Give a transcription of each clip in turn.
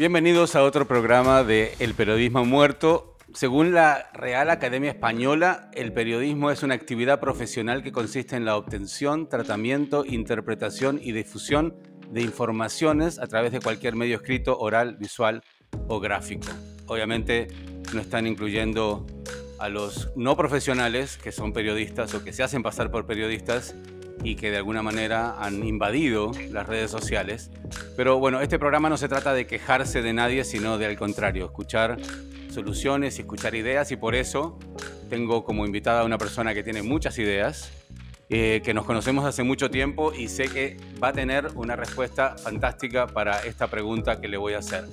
Bienvenidos a otro programa de El Periodismo Muerto. Según la Real Academia Española, el periodismo es una actividad profesional que consiste en la obtención, tratamiento, interpretación y difusión de informaciones a través de cualquier medio escrito, oral, visual o gráfico. Obviamente no están incluyendo a los no profesionales que son periodistas o que se hacen pasar por periodistas y que de alguna manera han invadido las redes sociales. Pero bueno, este programa no se trata de quejarse de nadie, sino de al contrario, escuchar soluciones y escuchar ideas y por eso tengo como invitada a una persona que tiene muchas ideas, eh, que nos conocemos hace mucho tiempo y sé que va a tener una respuesta fantástica para esta pregunta que le voy a hacer.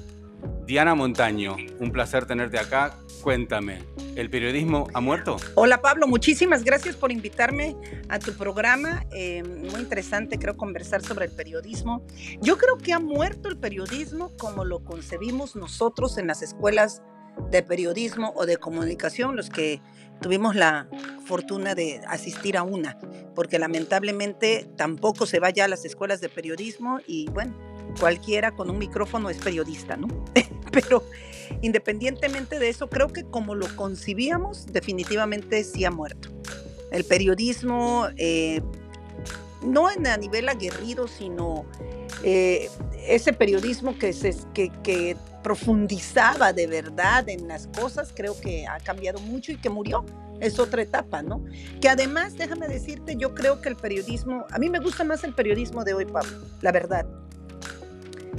Diana Montaño, un placer tenerte acá. Cuéntame, ¿el periodismo ha muerto? Hola Pablo, muchísimas gracias por invitarme a tu programa. Eh, muy interesante, creo, conversar sobre el periodismo. Yo creo que ha muerto el periodismo como lo concebimos nosotros en las escuelas de periodismo o de comunicación, los que tuvimos la fortuna de asistir a una, porque lamentablemente tampoco se va ya a las escuelas de periodismo y bueno, cualquiera con un micrófono es periodista, ¿no? Pero independientemente de eso, creo que como lo concibíamos, definitivamente sí ha muerto. El periodismo, eh, no en a nivel aguerrido, sino eh, ese periodismo que, se, que, que profundizaba de verdad en las cosas, creo que ha cambiado mucho y que murió. Es otra etapa, ¿no? Que además, déjame decirte, yo creo que el periodismo, a mí me gusta más el periodismo de hoy, Pablo, la verdad.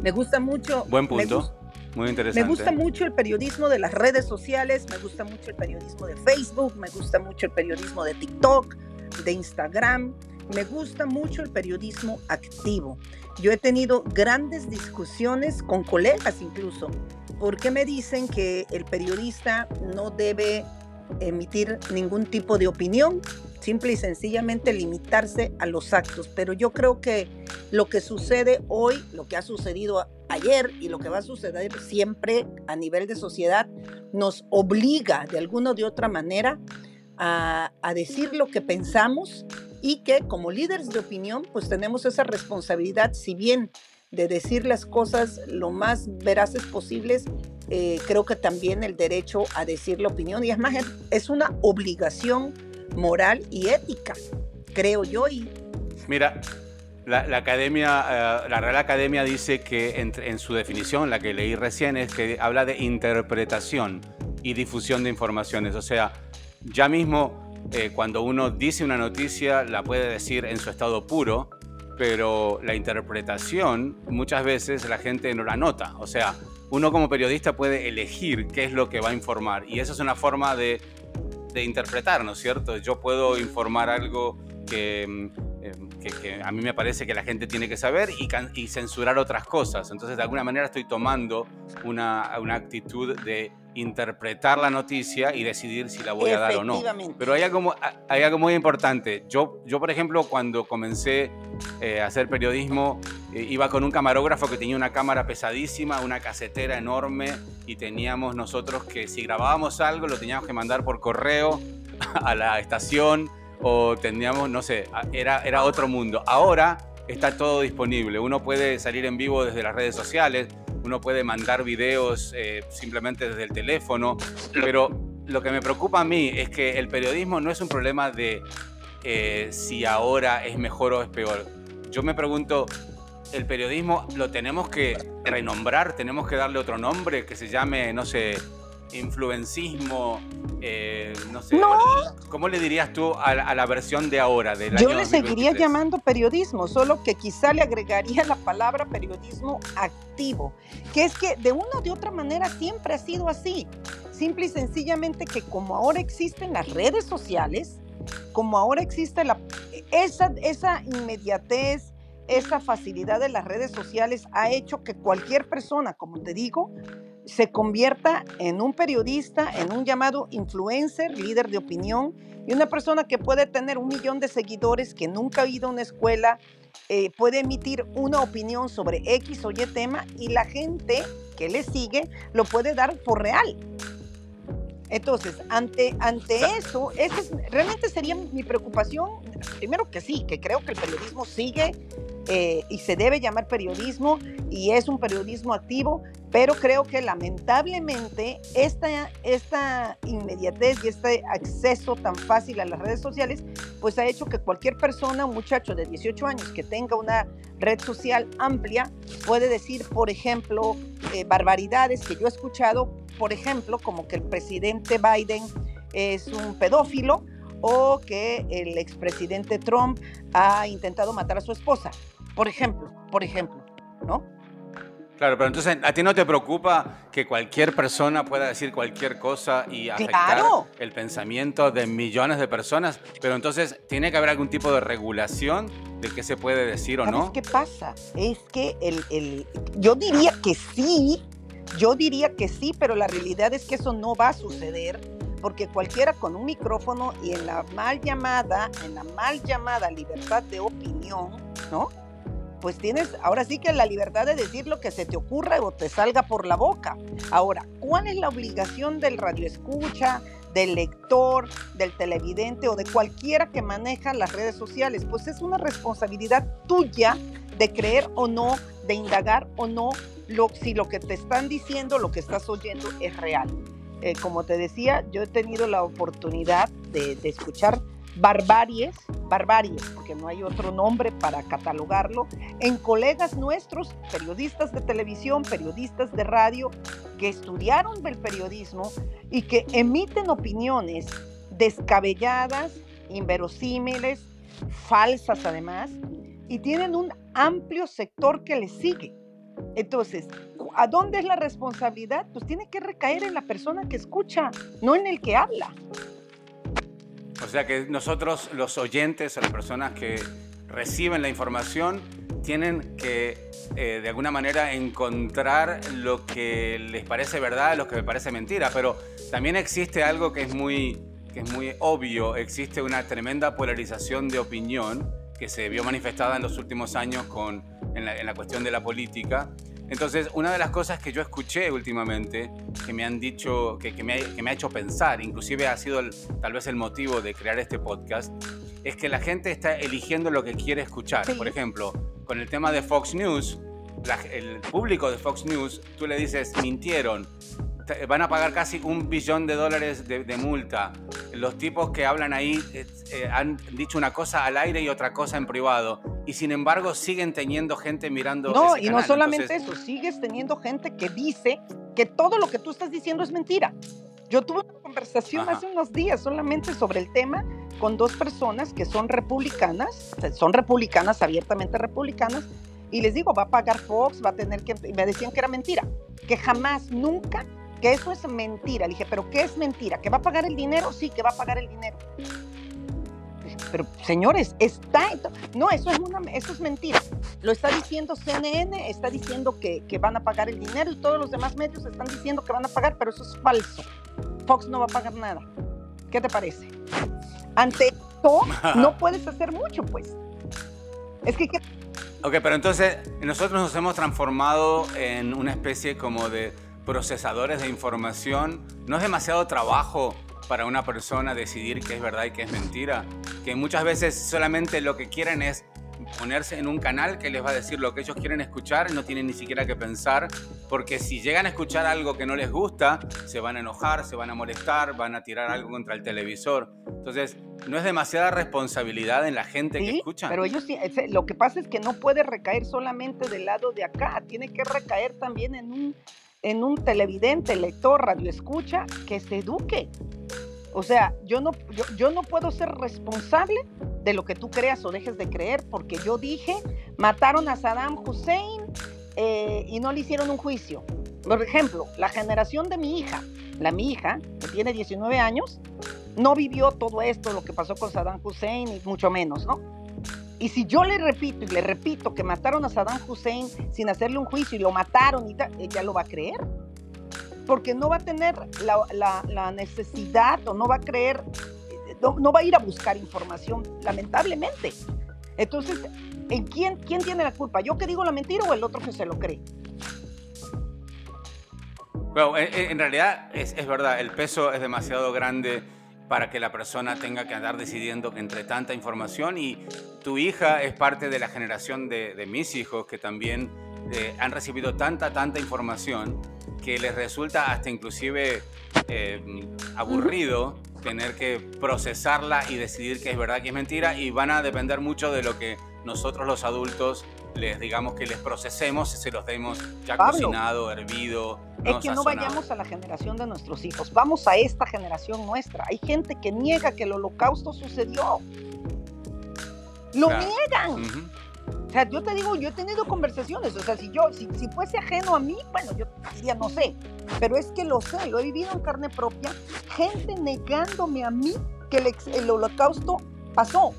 Me gusta mucho. Buen punto. Muy interesante. Me gusta mucho el periodismo de las redes sociales, me gusta mucho el periodismo de Facebook, me gusta mucho el periodismo de TikTok, de Instagram, me gusta mucho el periodismo activo. Yo he tenido grandes discusiones con colegas incluso, porque me dicen que el periodista no debe emitir ningún tipo de opinión, simple y sencillamente limitarse a los actos. Pero yo creo que lo que sucede hoy, lo que ha sucedido ayer y lo que va a suceder siempre a nivel de sociedad, nos obliga de alguna o de otra manera a, a decir lo que pensamos y que como líderes de opinión, pues tenemos esa responsabilidad, si bien de decir las cosas lo más veraces posibles, eh, creo que también el derecho a decir la opinión, y es más, es una obligación moral y ética, creo yo. Y... Mira, la, academia, eh, la Real Academia dice que en, su definición, la que leí recién, es que habla de interpretación y difusión de informaciones. O sea, ya mismo eh, cuando uno dice una noticia, la puede decir en su estado puro, pero la interpretación muchas veces la gente no la nota. O sea, uno como periodista puede elegir qué es lo que va a informar y eso es una forma de, de interpretar, ¿no es cierto? Yo puedo informar algo que, que, a mí me parece que la gente tiene que saber y, y, censurar otras cosas. Entonces, de alguna manera estoy tomando una, una actitud de interpretar la noticia y decidir si la voy a dar o no. Pero hay algo, hay algo muy importante. Yo, yo, por ejemplo, cuando comencé eh, a hacer periodismo, eh, iba con un camarógrafo que tenía una cámara pesadísima, una casetera enorme, y teníamos nosotros que si grabábamos algo lo teníamos que mandar por correo a la estación o teníamos, no sé, era, era otro mundo. Ahora está todo disponible. Uno puede salir en vivo desde las redes sociales, uno puede mandar videos eh, simplemente desde el teléfono, pero lo que me preocupa a mí es que el periodismo no es un problema de eh, si ahora es mejor o es peor. Yo me pregunto, ¿el periodismo lo tenemos que renombrar? ¿Tenemos que darle otro nombre que se llame, no sé, influencismo, eh, no sé, ¿cómo le dirías tú a, la versión de ahora? Del Yo le seguiría llamando periodismo, solo que quizá le agregaría la palabra periodismo activo, que es que de una o de otra manera siempre ha sido así, simple y sencillamente que como ahora existen las redes sociales, como ahora existe la, esa, esa inmediatez, esa facilidad de las redes sociales ha hecho que cualquier persona, como te digo, se convierta en un periodista, en un llamado influencer, líder de opinión, y una persona que puede tener un millón de seguidores, que nunca ha ido a una escuela, eh, puede emitir una opinión sobre X o Y tema y la gente que le sigue lo puede dar por real. Entonces, ante, ante eso, realmente sería mi preocupación. Primero que sí, que creo que el periodismo sigue eh, y se debe llamar periodismo y es un periodismo activo, pero creo que lamentablemente esta, esta inmediatez y este acceso tan fácil a las redes sociales, pues ha hecho que cualquier persona, un muchacho de 18 años que tenga una red social amplia, puede decir, por ejemplo, eh, barbaridades que yo he escuchado, por ejemplo, como que el presidente Biden es un pedófilo o que el expresidente Trump ha intentado matar a su esposa, por ejemplo, por ejemplo, ¿no? Claro, pero entonces a ti no te preocupa que cualquier persona pueda decir cualquier cosa y afectar el pensamiento de millones de personas, pero entonces tiene que haber algún tipo de regulación de qué se puede decir o no. ¿Qué pasa? Es que el, el, yo diría que sí, yo diría que sí, pero la realidad es que eso no va a suceder porque cualquiera con un micrófono y en la mal llamada, en la mal llamada libertad de opinión, ¿no? Pues tienes ahora sí que la libertad de decir lo que se te ocurra o te salga por la boca. Ahora, ¿cuál es la obligación del radioescucha, del lector, del televidente o de cualquiera que maneja las redes sociales? Pues es una responsabilidad tuya de creer o no, de indagar o no si lo que te están diciendo, lo que estás oyendo es real. Eh, como te decía, yo he tenido la oportunidad de escuchar barbaries, barbaries, porque no hay otro nombre para catalogarlo, en colegas nuestros, periodistas de televisión, periodistas de radio, que estudiaron el periodismo y que emiten opiniones descabelladas, inverosímiles, falsas además, y tienen un amplio sector que les sigue. Entonces, ¿a dónde es la responsabilidad? Pues tiene que recaer en la persona que escucha, no en el que habla. O sea que nosotros, los oyentes, las personas que reciben la información, tienen que eh, de alguna manera encontrar lo que les parece verdad, lo que les parece mentira. Pero también existe algo que es muy, que es muy obvio, existe una tremenda polarización de opinión que se vio manifestada en los últimos años con, en, la, en la cuestión de la política entonces, una de las cosas que yo escuché últimamente, que me han dicho, que, me, ha, hecho pensar, inclusive ha sido tal vez el motivo de crear este podcast, es que la gente está eligiendo lo que quiere escuchar. Por ejemplo, con el tema de Fox News, el público de Fox News, tú le dices, mintieron, van a pagar casi un billón de dólares de, multa. Los tipos que hablan ahí eh, eh, han dicho una cosa al aire y otra cosa en privado. Y sin embargo siguen teniendo gente mirando. No, y no solamente eso, sigues teniendo gente que dice que todo lo que tú estás diciendo es mentira. Yo tuve una conversación hace unos días solamente sobre el tema con dos personas que son republicanas, son republicanas, abiertamente republicanas, y les digo, va a pagar Fox, va a tener que, me decían que era mentira, que jamás, nunca que eso es mentira. Le dije, ¿pero qué es mentira? ¿Que va a pagar el dinero? Sí, que va a pagar el dinero. Pero señores, está. No, eso es, una, eso es mentira. Lo está diciendo CNN, está diciendo que, que van a pagar el dinero y todos los demás medios están diciendo que van a pagar, pero eso es falso. Fox no va a pagar nada. ¿Qué te parece? Ante esto, no puedes hacer mucho, pues. Es que. Ok, pero entonces nosotros nos hemos transformado en una especie como de procesadores de información, no es demasiado trabajo para una persona decidir qué es verdad y qué es mentira, que muchas veces solamente lo que quieren es ponerse en un canal que les va a decir lo que ellos quieren escuchar, no tienen ni siquiera que pensar, porque si llegan a escuchar algo que no les gusta, se van a enojar, se van a molestar, van a tirar algo contra el televisor. Entonces, no es demasiada responsabilidad en la gente que escucha. Pero ellos lo que pasa es que no puede recaer solamente del lado de acá, tiene que recaer también en un en un televidente, lector, radioescucha, que se eduque. O sea, yo no, yo, no puedo ser responsable de lo que tú creas o dejes de creer, porque yo dije, mataron a Saddam Hussein eh, y no le hicieron un juicio. Por ejemplo, la generación de mi hija, la mi hija, que tiene 19 años, no vivió todo esto, lo que pasó con Saddam Hussein, y mucho menos, ¿no? Y si yo le repito y le repito que mataron a Saddam Hussein sin hacerle un juicio y lo mataron, y ella lo va a creer. Porque no va a tener la, necesidad o no va a creer, no, va a ir a buscar información, lamentablemente. Entonces, ¿en quién, quién tiene la culpa? ¿Yo que digo la mentira o el otro que se lo cree? Bueno, en, realidad es, es verdad, el peso es demasiado grande para que la persona tenga que andar decidiendo entre tanta información y tu hija es parte de la generación de, mis hijos que también eh, han recibido tanta, tanta información que les resulta hasta inclusive eh, aburrido tener que procesarla y decidir que es verdad, que es mentira, y van a depender mucho de lo que nosotros los adultos les digamos que les procesemos se los demos ya cocinado, hervido. Es que no vayamos a la generación de nuestros hijos, vamos a esta generación nuestra. Hay gente que niega que el holocausto sucedió. Lo niegan. O sea, yo te digo, yo he tenido conversaciones, o sea, si yo, si, si, fuese ajeno a mí, bueno, yo diría, no sé, pero es que lo sé, lo he vivido en carne propia, gente negándome a mí que el, el holocausto pasó.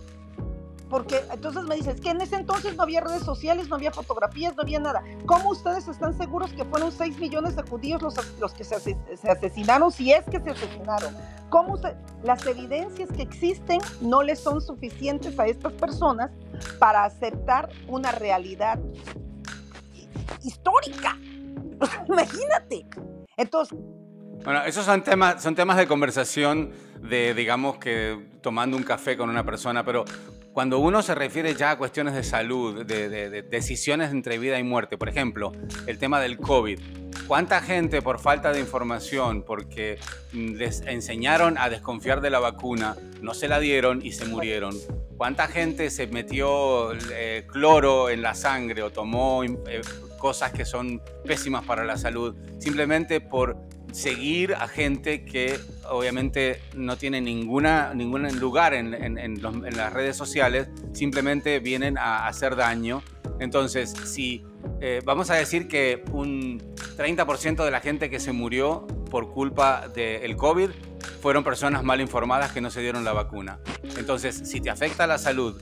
Porque entonces me dices que en ese entonces no había redes sociales, no había fotografías, no había nada. ¿Cómo ustedes están seguros que fueron 6 millones de judíos los, los que se, se, asesinaron, si es que se asesinaron? ¿Cómo las evidencias que existen no les son suficientes a estas personas para aceptar una realidad histórica? Imagínate. Entonces, bueno, esos son temas, son temas de conversación de, digamos que tomando un café con una persona, pero cuando uno se refiere ya a cuestiones de salud, de, decisiones entre vida y muerte, por ejemplo, el tema del COVID, ¿cuánta gente por falta de información, porque les enseñaron a desconfiar de la vacuna, no se la dieron y se murieron? ¿Cuánta gente se metió eh, cloro en la sangre o tomó eh, cosas que son pésimas para la salud simplemente por seguir a gente que obviamente no tiene ninguna, ningún lugar en, en, las redes sociales, simplemente vienen a hacer daño. Entonces, si eh, vamos a decir que un 30% de la gente que se murió por culpa del COVID fueron personas mal informadas que no se dieron la vacuna. Entonces, si te afecta la salud,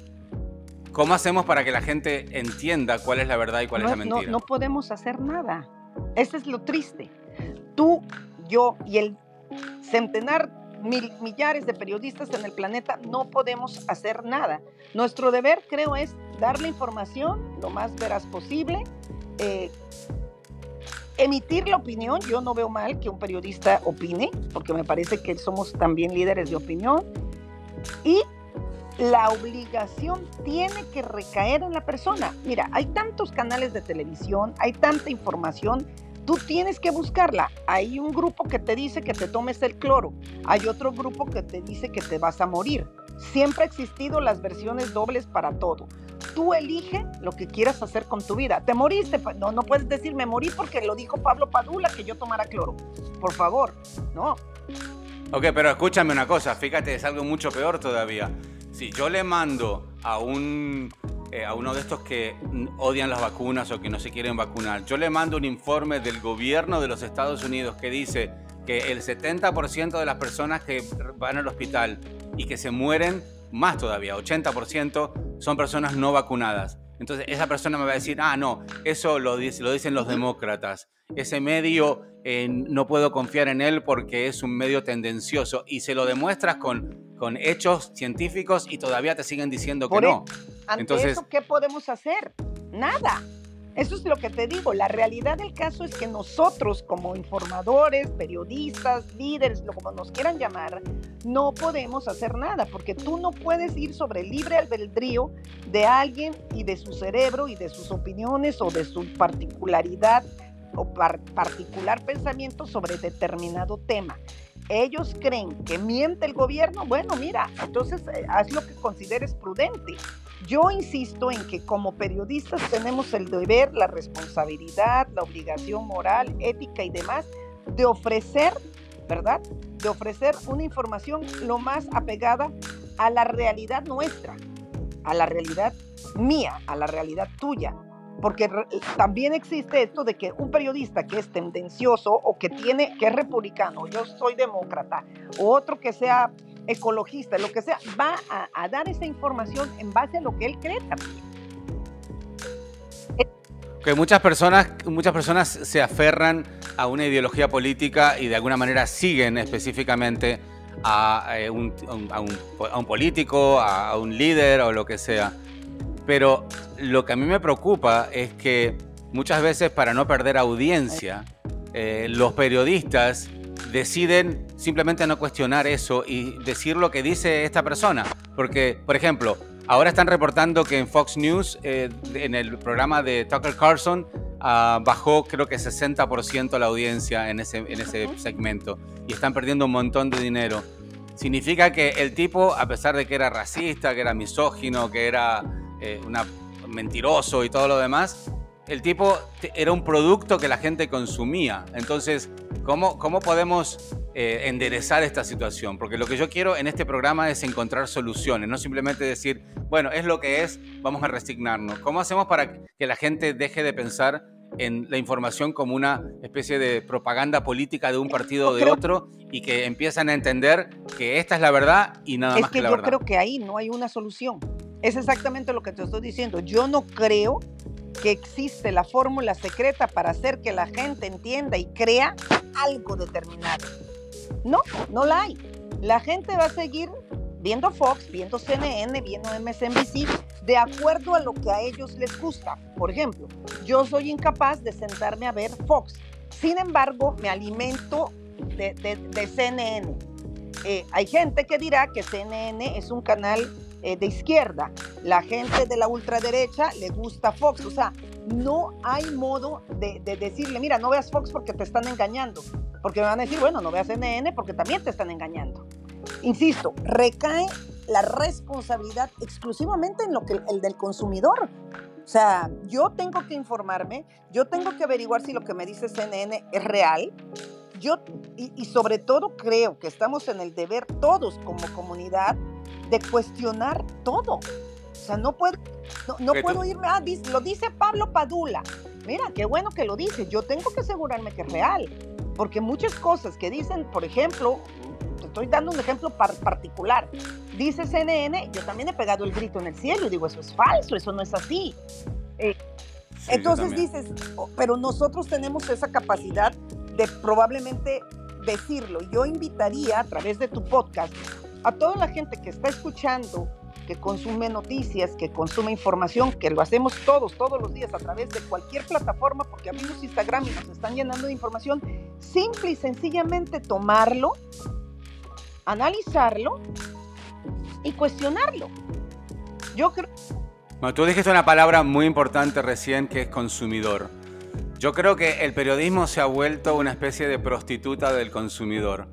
¿cómo hacemos para que la gente entienda cuál es la verdad y cuál es la mentira? No, no podemos hacer nada. Eso es lo triste tú, yo y el centenar, mil, millares de periodistas en el planeta no podemos hacer nada. Nuestro deber, creo, es dar la información lo más veraz posible, eh, emitir la opinión. Yo no veo mal que un periodista opine, porque me parece que somos también líderes de opinión. Y la obligación tiene que recaer en la persona. Mira, hay tantos canales de televisión, hay tanta información Tú tienes que buscarla. Hay un grupo que te dice que te tomes el cloro. Hay otro grupo que te dice que te vas a morir. Siempre ha existido las versiones dobles para todo. Tú elige lo que quieras hacer con tu vida. ¿Te moriste? No, no puedes decir me morí porque lo dijo Pablo Padula que yo tomara cloro. Por favor, no. Ok, pero escúchame una cosa. Fíjate, es algo mucho peor todavía. Si yo le mando a un eh, a uno de estos que odian las vacunas o que no se quieren vacunar. Yo le mando un informe del gobierno de los Estados Unidos que dice que el 70% de las personas que van al hospital y que se mueren, más todavía, 80%, son personas no vacunadas. Entonces esa persona me va a decir, ah, no, eso lo, lo dicen los demócratas. Ese medio eh, no puedo confiar en él porque es un medio tendencioso y se lo demuestras con con hechos científicos y todavía te siguen diciendo que no. E, ante Entonces, eso, ¿qué podemos hacer? Nada. Eso es lo que te digo. La realidad del caso es que nosotros como informadores, periodistas, líderes, lo como nos quieran llamar, no podemos hacer nada porque tú no puedes ir sobre el libre albedrío de alguien y de su cerebro y de sus opiniones o de su particularidad o particular pensamiento sobre determinado tema ellos creen que miente el gobierno, bueno, mira, entonces eh, haz lo que consideres prudente. Yo insisto en que como periodistas tenemos el deber, la responsabilidad, la obligación moral, ética y demás de ofrecer, ¿verdad? De ofrecer una información lo más apegada a la realidad nuestra, a la realidad mía, a la realidad tuya, porque también existe esto de que un periodista que es tendencioso o que tiene que es republicano, yo soy demócrata, o otro que sea ecologista, lo que sea, va a, dar esa información en base a lo que él cree también. Que muchas personas, muchas personas se aferran a una ideología política y de alguna manera siguen específicamente a, eh, un, a, a un político, a un líder o lo que sea. Pero lo que a mí me preocupa es que muchas veces para no perder audiencia, eh, los periodistas deciden simplemente no cuestionar eso y decir lo que dice esta persona. Porque, por ejemplo, ahora están reportando que en Fox News, eh, en el programa de Tucker Carlson, ah, bajó creo que 60% la audiencia en ese, en ese segmento y están perdiendo un montón de dinero. Significa que el tipo, a pesar de que era racista, que era misógino, que era eh, una, mentiroso y todo lo demás, el tipo era un producto que la gente consumía. Entonces, ¿cómo, cómo podemos eh, enderezar esta situación? Porque lo que yo quiero en este programa es encontrar soluciones, no simplemente decir, bueno, es lo que es, vamos a resignarnos. ¿Cómo hacemos para que la gente deje de pensar en la información como una especie de propaganda política de un partido o de otro y que empiezan a entender que esta es la verdad y nada más que, la verdad? Es que yo creo que ahí no hay una solución. Es exactamente lo que te estoy diciendo. Yo no creo que existe la fórmula secreta para hacer que la gente entienda y crea algo determinado. No, no la hay. La gente va a seguir viendo Fox, viendo CNN, viendo MSNBC, de acuerdo a lo que a ellos les gusta. Por ejemplo, yo soy incapaz de sentarme a ver Fox. Sin embargo, me alimento de, CNN. Eh, hay gente que dirá que CNN es un canal eh, de izquierda. La gente de la ultraderecha le gusta Fox. O sea, no hay modo de, decirle, mira, no veas Fox porque te están engañando. Porque me van a decir, bueno, no veas CNN porque también te están engañando. Insisto, recae la responsabilidad exclusivamente en lo que el del consumidor. O sea, yo tengo que informarme, yo tengo que averiguar si lo que me dice CNN es real. Yo, y, y sobre todo creo que estamos en el deber todos como comunidad de cuestionar todo. O sea, no puedo, no, puedo irme, ah, lo dice Pablo Padula. Mira, qué bueno que lo dice. Yo tengo que asegurarme que es real. Porque muchas cosas que dicen, por ejemplo, te estoy dando un ejemplo particular. Dice CNN, yo también he pegado el grito en el cielo y digo, eso es falso, eso no es así. Eh, entonces dices, oh, pero nosotros tenemos esa capacidad de probablemente decirlo. Yo invitaría a través de tu podcast a toda la gente que está escuchando, que consume noticias, que consume información, que lo hacemos todos, todos los días a través de cualquier plataforma, porque abrimos Instagram y nos están llenando de información, simple y sencillamente tomarlo, analizarlo y cuestionarlo. Yo creo... Bueno, tú dijiste una palabra muy importante recién que es consumidor. Yo creo que el periodismo se ha vuelto una especie de prostituta del consumidor,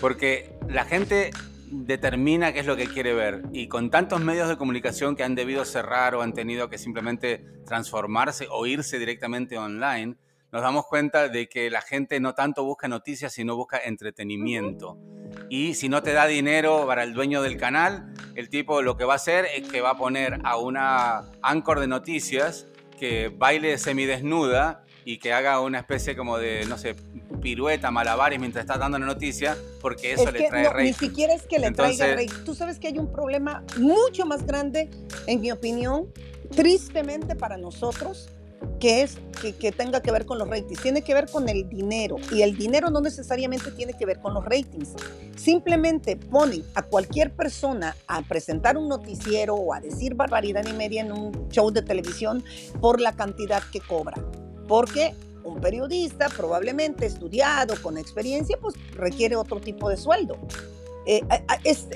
porque la gente determina qué es lo que quiere ver. Y con tantos medios de comunicación que han debido cerrar o han tenido que simplemente transformarse o irse directamente online, nos damos cuenta de que la gente no tanto busca noticias, sino busca entretenimiento. Y si no te da dinero para el dueño del canal, el tipo lo que va a hacer es que va a poner a una anchor de noticias que baile semidesnuda y que haga una especie como de, no sé, pirueta, malabares mientras está dando la noticia, porque eso le trae rey. Ni siquiera es que le traiga rey. Tú sabes que hay un problema mucho más grande, en mi opinión, tristemente para nosotros, que es que, que, tenga que ver con los ratings, tiene que ver con el dinero y el dinero no necesariamente tiene que ver con los ratings. Simplemente ponen a cualquier persona a presentar un noticiero o a decir barbaridad y media en un show de televisión por la cantidad que cobra porque un periodista probablemente estudiado, con experiencia, pues requiere otro tipo de sueldo. Eh, es,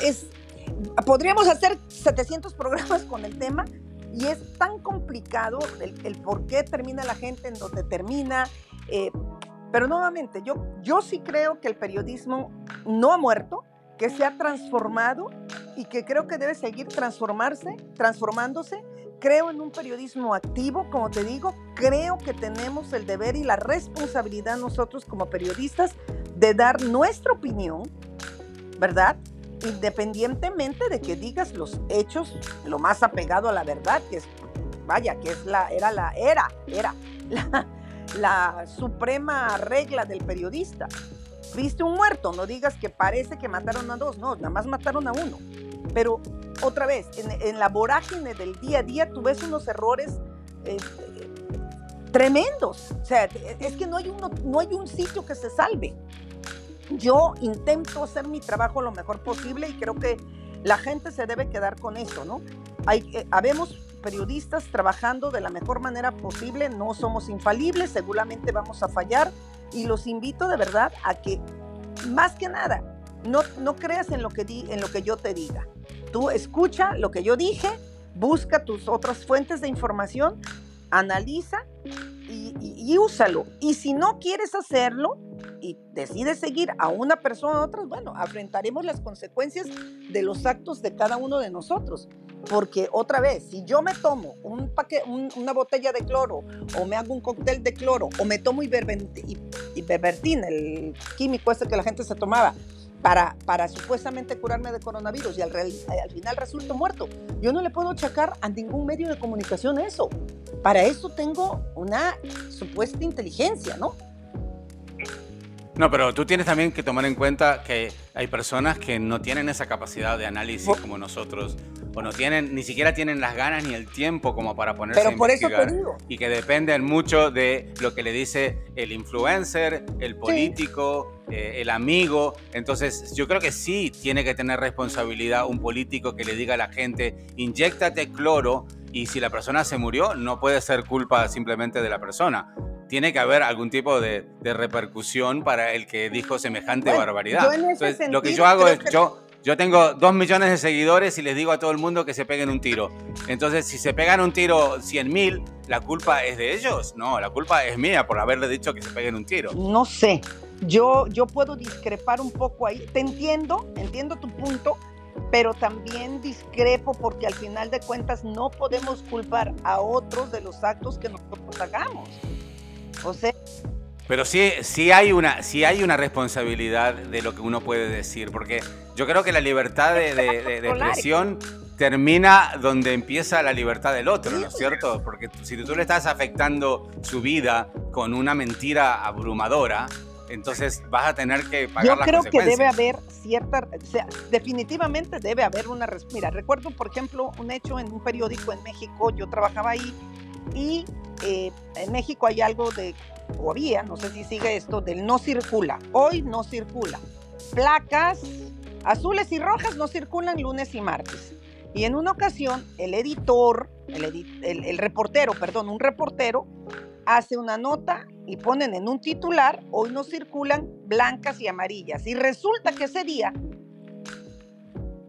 podríamos hacer 700 programas con el tema y es tan complicado el, por qué termina la gente en donde termina. Eh, pero nuevamente, yo, yo sí creo que el periodismo no ha muerto, que se ha transformado y que creo que debe seguir transformarse, transformándose creo en un periodismo activo, como te digo, creo que tenemos el deber y la responsabilidad nosotros como periodistas de dar nuestra opinión, ¿verdad? Independientemente de que digas los hechos lo más apegado a la verdad, que es, vaya, que es la, era la, era, era la, la suprema regla del periodista. Viste un muerto, no digas que parece que mataron a dos, no, nada más mataron a uno. Pero otra vez, en, la vorágine del día a día, tú ves unos errores eh, tremendos. O sea, es que no hay, uno, no hay un sitio que se salve. Yo intento hacer mi trabajo lo mejor posible y creo que la gente se debe quedar con eso, ¿no? Hay, eh, habemos periodistas trabajando de la mejor manera posible, no somos infalibles, seguramente vamos a fallar y los invito de verdad a que, más que nada, no, no creas en lo, que di, en lo que yo te diga. Tú escucha lo que yo dije, busca tus otras fuentes de información, analiza y, úsalo. Y si no quieres hacerlo y decides seguir a una persona a otras, bueno, afrontaremos las consecuencias de los actos de cada uno de nosotros. Porque otra vez, si yo me tomo un una botella de cloro o me hago un cóctel de cloro o me tomo ivermectina, el químico ese que la gente se tomaba, para, para supuestamente curarme de coronavirus y al, al final resulto muerto. Yo no le puedo achacar a ningún medio de comunicación eso. Para eso tengo una supuesta inteligencia, ¿no? No, pero tú tienes también que tomar en cuenta que hay personas que no tienen esa capacidad de análisis como nosotros o no tienen, ni siquiera tienen las ganas ni el tiempo como para ponerse Pero a por eso investigar. te digo. Y que dependen mucho de lo que le dice el influencer, el político, eh, el amigo. Entonces, yo creo que sí tiene que tener responsabilidad un político que le diga a la gente, inyectate cloro y si la persona se murió, no puede ser culpa simplemente de la persona. Tiene que haber algún tipo de, de repercusión para el que dijo semejante Bueno, barbaridad. en lo que yo hago es, que- yo, yo tengo dos millones de seguidores y les digo a todo el mundo que se peguen un tiro. Entonces, si se pegan un tiro 100 mil, ¿la culpa es de ellos? No, la culpa es mía por haberle dicho que se peguen un tiro. No sé, yo, yo puedo discrepar un poco ahí. Te entiendo, entiendo tu punto, pero también discrepo porque al final de cuentas no podemos culpar a otros de los actos que nosotros hagamos. O sea, Pero sí, sí, hay una, sí hay una responsabilidad de lo que uno puede decir, porque yo creo que la libertad de, de- de- de expresión termina donde empieza la libertad del otro, ¿no es cierto? Porque si tú le estás afectando su vida con una mentira abrumadora, entonces vas a tener que pagar yo las creo que debe haber cierta, o sea, definitivamente debe haber una, mira, recuerdo por ejemplo un hecho en un periódico en México, yo trabajaba ahí y eh, en México hay algo de, o había, no sé si sigue esto, del no circula, hoy no circula, placas azules y rojas no circulan lunes y martes. Y en una ocasión el editor, el, edi- el- el reportero, perdón, un reportero hace una nota y ponen en un titular, hoy no circulan blancas y amarillas. Y resulta que ese día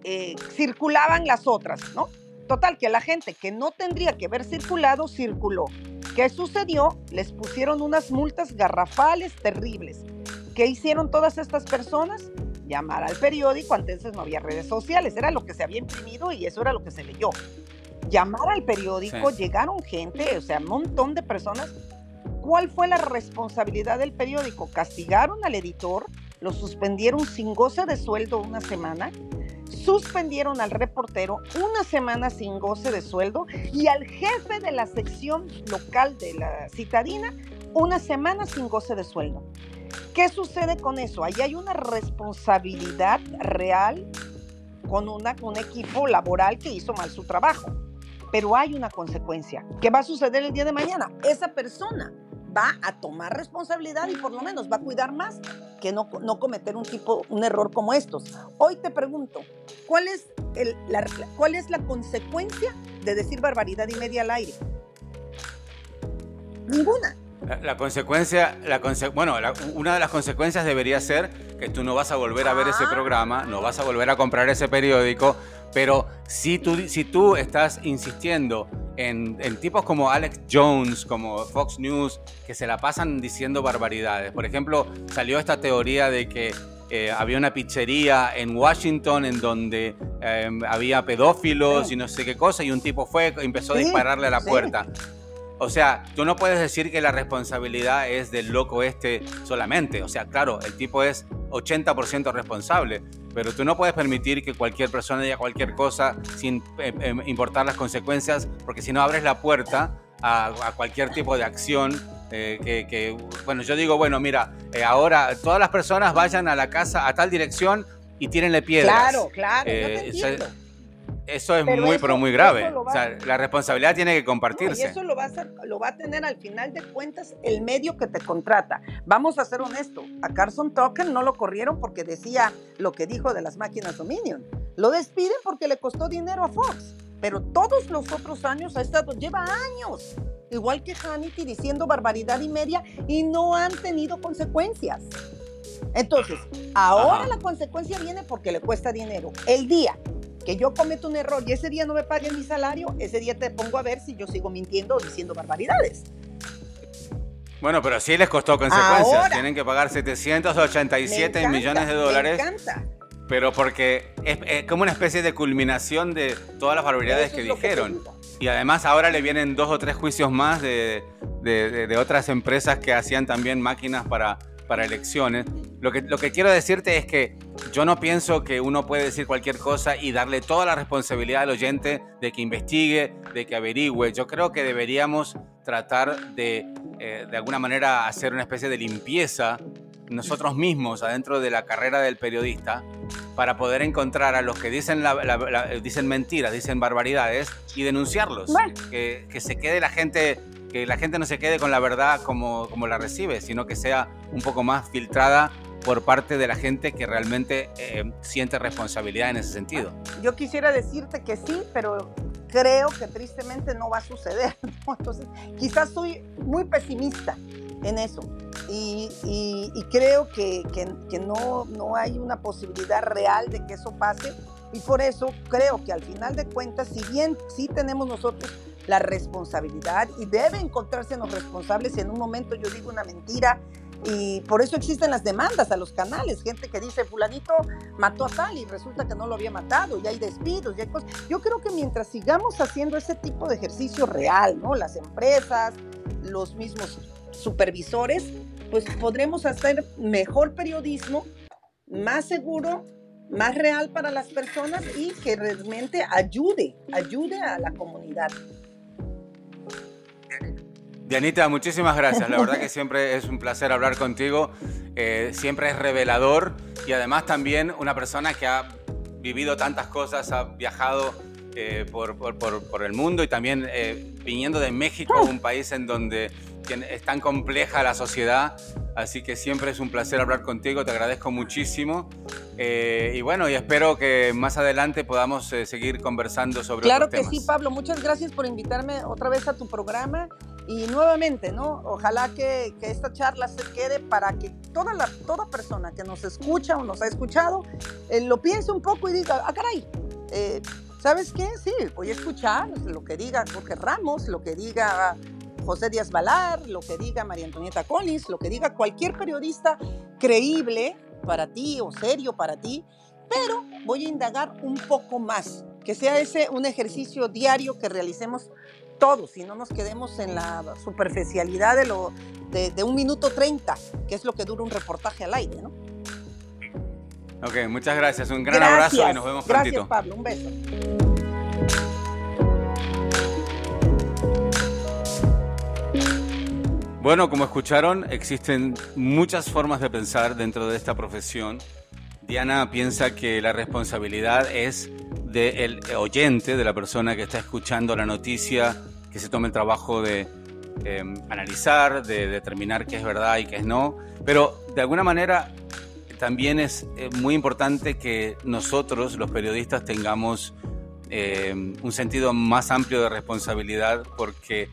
eh, circulaban las otras, ¿no? Total, que la gente que no tendría que haber circulado, circuló. ¿Qué sucedió? Les pusieron unas multas garrafales terribles. ¿Qué hicieron todas estas personas? Llamar al periódico, entonces no había redes sociales, era lo que se había imprimido y eso era lo que se leyó. Llamar al periódico, Sí. llegaron gente, o sea, un montón de personas. ¿Cuál fue la responsabilidad del periódico? Castigaron al editor, lo suspendieron sin goce de sueldo una semana, suspendieron al reportero una semana sin goce de sueldo y al jefe de la sección local de la citadina una semana sin goce de sueldo. ¿Qué sucede con eso? Ahí hay una responsabilidad real con una, un equipo laboral que hizo mal su trabajo. Pero hay una consecuencia. ¿Qué va a suceder el día de mañana? Esa persona va a tomar responsabilidad y por lo menos va a cuidar más que no, no cometer un tipo, un error como estos. Hoy te pregunto, ¿cuál es, el, la, ¿cuál es la consecuencia de decir barbaridad y media al aire? Ninguna. La, la consecuencia, la conse- bueno, la- una de las consecuencias debería ser que tú no vas a volver a ver ese Ah. programa, no vas a volver a comprar ese periódico, pero si tú, si tú estás insistiendo en, en tipos como Alex Jones, como Fox News, que se la pasan diciendo barbaridades. Por ejemplo, salió esta teoría de que eh, había una pizzería en Washington en donde eh, había pedófilos Sí. y no sé qué cosa, y un tipo fue, empezó a dispararle a la sí. puerta. O sea, tú no puedes decir que la responsabilidad es del loco este solamente. O sea, claro, el tipo es 80% responsable, pero tú no puedes permitir que cualquier persona diga cualquier cosa sin eh, eh, importar las consecuencias, porque si no abres la puerta a, a cualquier tipo de acción. eh, que, que, bueno, yo digo, bueno, mira, eh, ahora todas las personas vayan a la casa a tal dirección y tírenle piedras. Claro, claro, yo te eso- entiendo. Eso es Pero muy, eso- pero muy grave. O sea, la responsabilidad tiene que No, y compartirse. eso lo va, a hacer, lo va a tener al final de cuentas el medio que te contrata. Vamos a ser honestos, a Carson Tucker no lo corrieron porque decía lo que dijo de las máquinas Dominion. Lo despiden porque le costó dinero a Fox. Pero todos los otros años ha estado, lleva años, igual que Hannity, diciendo barbaridad y media y no han tenido consecuencias. Entonces, ahora Ajá. la consecuencia viene porque le cuesta dinero. El día que yo cometo un error y ese día no me paguen mi salario, ese día te pongo a ver si yo sigo mintiendo o diciendo barbaridades. Bueno, pero sí les costó consecuencias. Tienen que pagar 787 millones de dólares. Me encanta. Pero porque es, como una especie de culminación de todas las barbaridades que dijeron. y además ahora le vienen dos o tres juicios más de, de, otras empresas que hacían también máquinas para, para elecciones. Lo que, lo que quiero decirte es que yo no pienso que uno puede decir cualquier cosa y darle toda la responsabilidad al oyente de que investigue, de que averigüe. Yo creo que deberíamos tratar de, eh, de alguna manera, hacer una especie de limpieza nosotros mismos adentro de la carrera del periodista para poder encontrar a los que dicen, dicen mentiras, dicen barbaridades y denunciarlos. Que, que, se quede la gente, que la gente no se quede con la verdad como, como la recibe, sino que sea un poco más filtrada por parte de la gente que realmente eh, siente responsabilidad en ese sentido. Yo quisiera decirte que sí, pero creo que tristemente no va a suceder. Entonces, quizás soy muy pesimista en eso. Y, creo que, que, no, no hay una posibilidad real de que eso pase. Y por eso creo que al final de cuentas, si bien sí tenemos nosotros la responsabilidad y debe encontrarse los responsables si en un momento yo digo una mentira, y por eso existen las demandas a los canales, gente que dice, fulanito mató a tal y resulta que no lo había matado, y hay despidos, y hay cosas. Yo creo que mientras sigamos haciendo ese tipo de ejercicio real, ¿no? Las empresas, los mismos supervisores, pues podremos hacer mejor periodismo, más seguro, más real para las personas y que realmente ayude, ayude a la comunidad. Dianita, muchísimas gracias. La verdad que siempre es un placer hablar contigo. Eh, siempre es revelador y además también una persona que ha vivido tantas cosas, ha viajado eh, por, por, el mundo y también eh, viniendo de México, un país en donde es tan compleja la sociedad. Así que siempre es un placer hablar contigo, te agradezco muchísimo. Eh, y bueno, y espero que más adelante podamos seguir conversando sobre Claro que sí, Pablo, muchas gracias por invitarme otra vez a tu programa. Y nuevamente, ¿no? Ojalá que, que, esta charla se quede para que toda, la, toda persona que nos escucha o nos ha escuchado lo piense un poco y diga, ah, caray, ¿Sabes qué? Sí, voy a escuchar lo que diga Jorge Ramos, lo que diga José Díaz Valar, lo que diga María Antonieta Collins, lo que diga cualquier periodista creíble para ti o serio para ti, pero voy a indagar un poco más, que sea ese un ejercicio diario que realicemos todos y no nos quedemos en la superficialidad de, lo, de, un minuto treinta, que es lo que dura un reportaje al aire, ¿no? Ok, muchas gracias. Un gran abrazo y nos vemos pronto. Gracias, Pablo. Un beso. Bueno, como escucharon, existen muchas formas de pensar dentro de esta profesión. Diana piensa que la responsabilidad es del oyente, de la persona que está escuchando la noticia, que se tome el trabajo de em, analizar, de determinar qué es verdad y qué es no. Pero de alguna manera también es eh, muy importante que nosotros, los periodistas, tengamos eh, un sentido más amplio de responsabilidad porque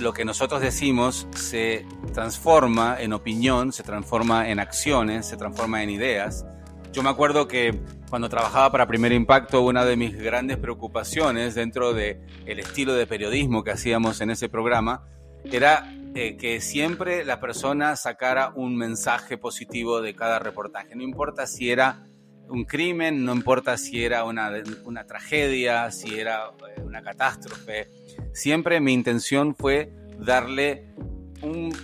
lo que nosotros decimos se transforma en opinión, se transforma en acciones, se transforma en ideas. Yo me acuerdo que cuando trabajaba para Primer Impacto, una de mis grandes preocupaciones dentro del el estilo de periodismo que hacíamos en ese programa era eh, que siempre la persona sacara un mensaje positivo de cada reportaje. No importa si era un crimen, no importa si era una, una tragedia, si era eh, una catástrofe. Siempre mi intención fue darle un,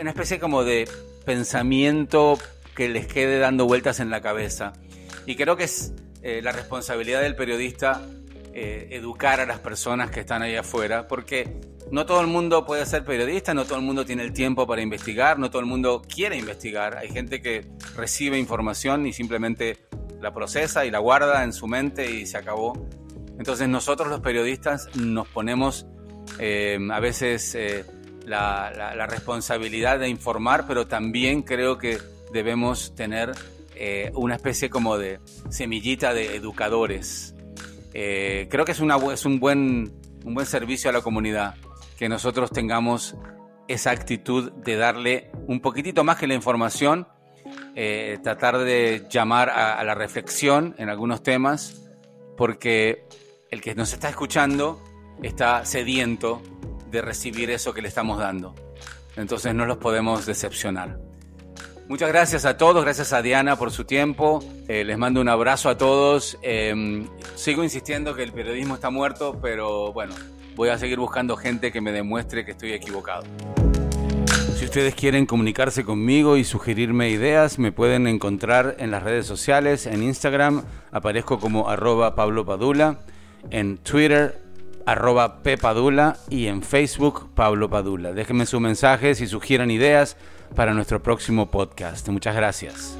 una especie como de pensamiento que les quede dando vueltas en la cabeza. Y creo que es eh, la responsabilidad del periodista educar a las personas que están ahí afuera, porque no todo el mundo puede ser periodista, no todo el mundo tiene el tiempo para investigar, no todo el mundo quiere investigar. Hay gente que recibe información y simplemente la procesa y la guarda en su mente y se acabó. Entonces nosotros los periodistas nos ponemos eh, a veces eh, la, responsabilidad de informar, pero también creo que debemos tener eh, una especie como de semillita de educadores. creo que es, una, es un, buen, un buen servicio a la comunidad que nosotros tengamos esa actitud de darle un poquitito más que la información, eh, tratar de llamar a, la reflexión en algunos temas, porque el que nos está escuchando está sediento de recibir eso que le estamos dando. entonces no los podemos decepcionar. Muchas gracias a todos, gracias a Diana por su tiempo. Eh, les mando un abrazo a todos. Em, sigo insistiendo que el periodismo está muerto, pero bueno, voy a seguir buscando gente que me demuestre que estoy equivocado. Si ustedes quieren comunicarse conmigo y sugerirme ideas, me pueden encontrar en las redes sociales. En Instagram aparezco como arroba Pablo Padula. En Twitter arroba Pepadula y en Facebook Pablo Padula. Déjenme sus mensajes y sugieran ideas para nuestro próximo podcast. Muchas gracias.